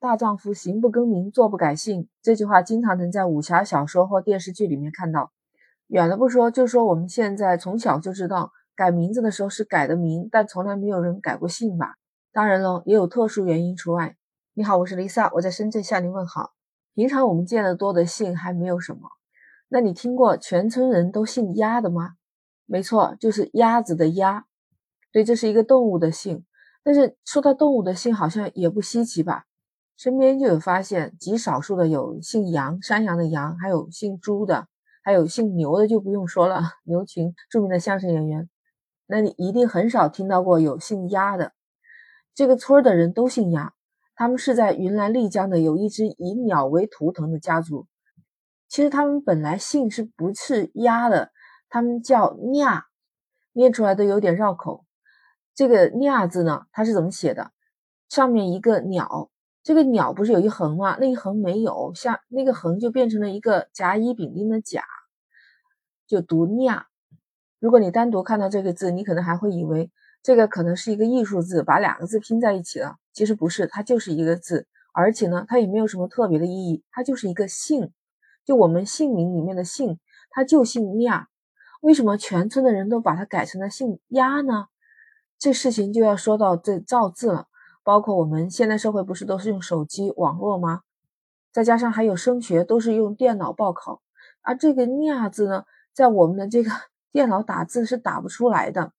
大丈夫行不更名，坐不改姓。这句话经常能在武侠小说或电视剧里面看到。远了不说，就说我们现在从小就知道，改名字的时候是改的名，但从来没有人改过姓吧？当然了，也有特殊原因除外。你好，我是 Lisa，我在深圳向您问好。平常我们见得多的姓还没有什么，那你听过全村人都姓鸭的吗？没错，就是鸭子的鸭。对，这是一个动物的姓。但是说到动物的姓，好像也不稀奇吧？身边就有发现，极少数的有姓杨，山羊的羊，还有姓朱的，还有姓牛的就不用说了，牛群著名的相声演员。那你一定很少听到过有姓鸭的。这个村儿的人都姓鸭。他们是在云南丽江的有一支以鸟为图腾的家族。其实他们本来姓是不是鸭的？他们叫蔑，念出来都有点绕口。这个蔑字呢，它是怎么写的？上面一个鸟，这个鸟不是有一横吗？那一横没有，下那个横就变成了一个甲乙丙丁的甲，就读蔑。如果你单独看到这个字，你可能还会以为。这个可能是一个艺术字，把两个字拼在一起了。其实不是，它就是一个字，而且呢，它也没有什么特别的意义，它就是一个姓，就我们姓名里面的姓，它就姓亚。为什么全村的人都把它改成了姓鸭呢？这事情就要说到这造字了。包括我们现代社会不是都是用手机网络吗？再加上还有升学都是用电脑报考，而这个亚字呢，在我们的这个 电脑打字是打不出来的。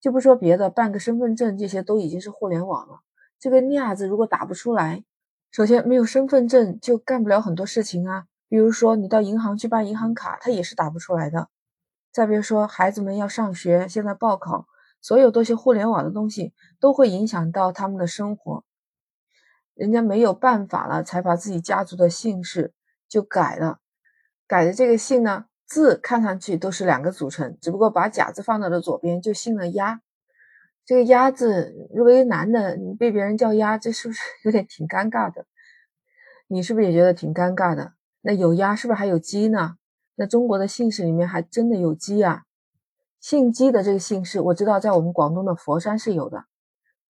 就不说别的，办个身份证这些都已经是互联网了。这个“亚”字如果打不出来，首先没有身份证就干不了很多事情啊。比如说你到银行去办银行卡，它也是打不出来的。再别说孩子们要上学，现在报考，所有都是互联网的东西，都会影响到他们的生活。人家没有办法了，才把自己家族的姓氏就改了。改的这个姓呢？字看上去都是两个组成，只不过把甲字放到了左边，就姓了鸭。这个鸭字，如果一个男的你被别人叫鸭，这是不是有点挺尴尬的？你是不是也觉得挺尴尬的？那有鸭，是不是还有鸡呢？那中国的姓氏里面还真的有鸡啊！姓姬的这个姓氏，我知道在我们广东的佛山是有的。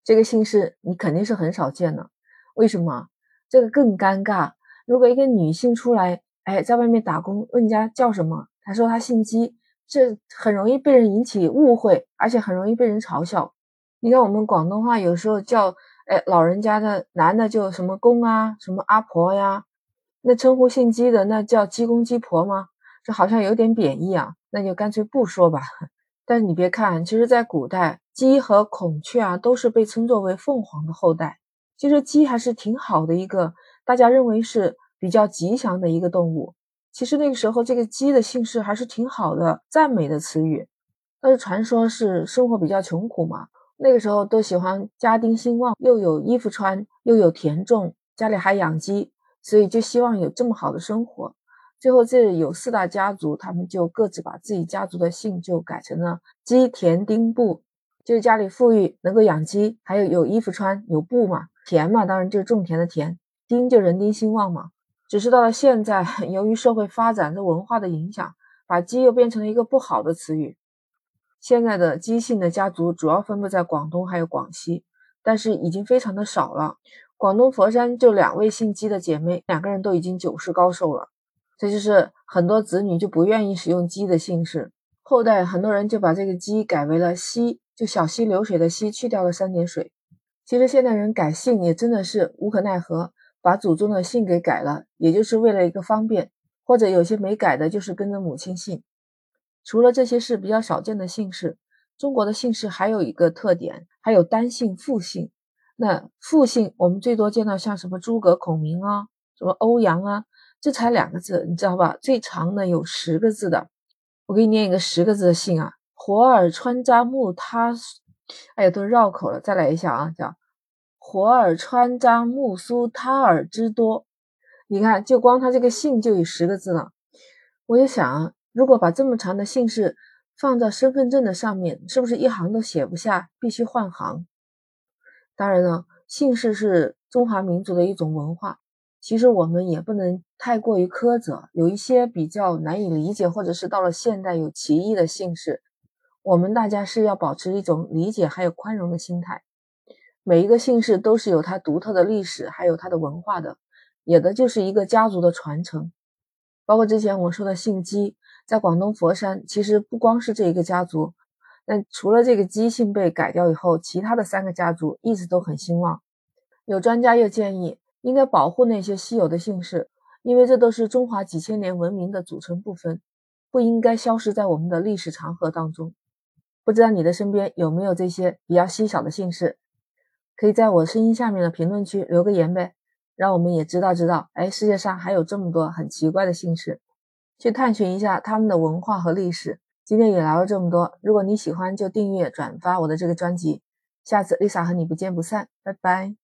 这个姓氏你肯定是很少见的，为什么？这个更尴尬。如果一个女性出来，哎，在外面打工，问人家叫什么？他说他姓姬，这很容易被人引起误会，而且很容易被人嘲笑。你看我们广东话有时候叫，哎，老人家的男的就什么公啊，什么阿婆呀，那称呼姓姬的那叫鸡公鸡婆吗？这好像有点贬义啊，那就干脆不说吧。但你别看，其实在古代，鸡和孔雀啊都是被称作为凤凰的后代。其实鸡还是挺好的一个，大家认为是。比较吉祥的一个动物，其实那个时候这个鸡的姓氏还是挺好的，赞美的词语。但是传说是生活比较穷苦嘛，那个时候都喜欢家丁兴旺，又有衣服穿，又有田种，家里还养鸡，所以就希望有这么好的生活。最后这有四大家族，他们就各自把自己家族的姓就改成了鸡田丁布，就是家里富裕，能够养鸡，还有有衣服穿，有布嘛，田嘛，当然就是种田的田，丁就人丁兴旺嘛。只是到了现在，由于社会发展的文化的影响，把鸡又变成了一个不好的词语。现在的姬姓的家族主要分布在广东还有广西，但是已经非常的少了。广东佛山就两位姓姬的姐妹，两个人都已经九世高寿了。这就是很多子女就不愿意使用姬的姓氏，后代很多人就把这个姬改为了溪，就小溪流水的溪，去掉了三点水。其实现代人改姓也真的是无可奈何。把祖宗的姓给改了，也就是为了一个方便，或者有些没改的，就是跟着母亲姓。除了这些是比较少见的姓氏，中国的姓氏还有一个特点，还有单姓、复姓。那复姓我们最多见到像什么诸葛孔明啊，什么欧阳啊，这才两个字，你知道吧？最长的有十个字的，我给你念一个十个字的姓啊：火尔川扎木他，哎呀，都绕口了，再来一下啊，叫。火尔川扎木苏他尔之多，你看，就光他这个姓就有十个字了。我就想，如果把这么长的姓氏放在身份证的上面，是不是一行都写不下，必须换行？当然了，姓氏是中华民族的一种文化，其实我们也不能太过于苛责。有一些比较难以理解，或者是到了现代有歧义的姓氏，我们大家是要保持一种理解还有宽容的心态。每一个姓氏都是有它独特的历史，还有它的文化的，有的就是一个家族的传承。包括之前我说的姓姬，在广东佛山，其实不光是这一个家族，但除了这个姬姓被改掉以后，其他的三个家族一直都很兴旺。有专家又建议，应该保护那些稀有的姓氏，因为这都是中华几千年文明的组成部分，不应该消失在我们的历史长河当中。不知道你的身边有没有这些比较稀少的姓氏？可以在我声音下面的评论区留个言呗，让我们也知道知道，哎，世界上还有这么多很奇怪的姓氏，去探寻一下他们的文化和历史。今天也聊了这么多，如果你喜欢就订阅转发我的这个专辑，下次 Lisa 和你不见不散，拜拜。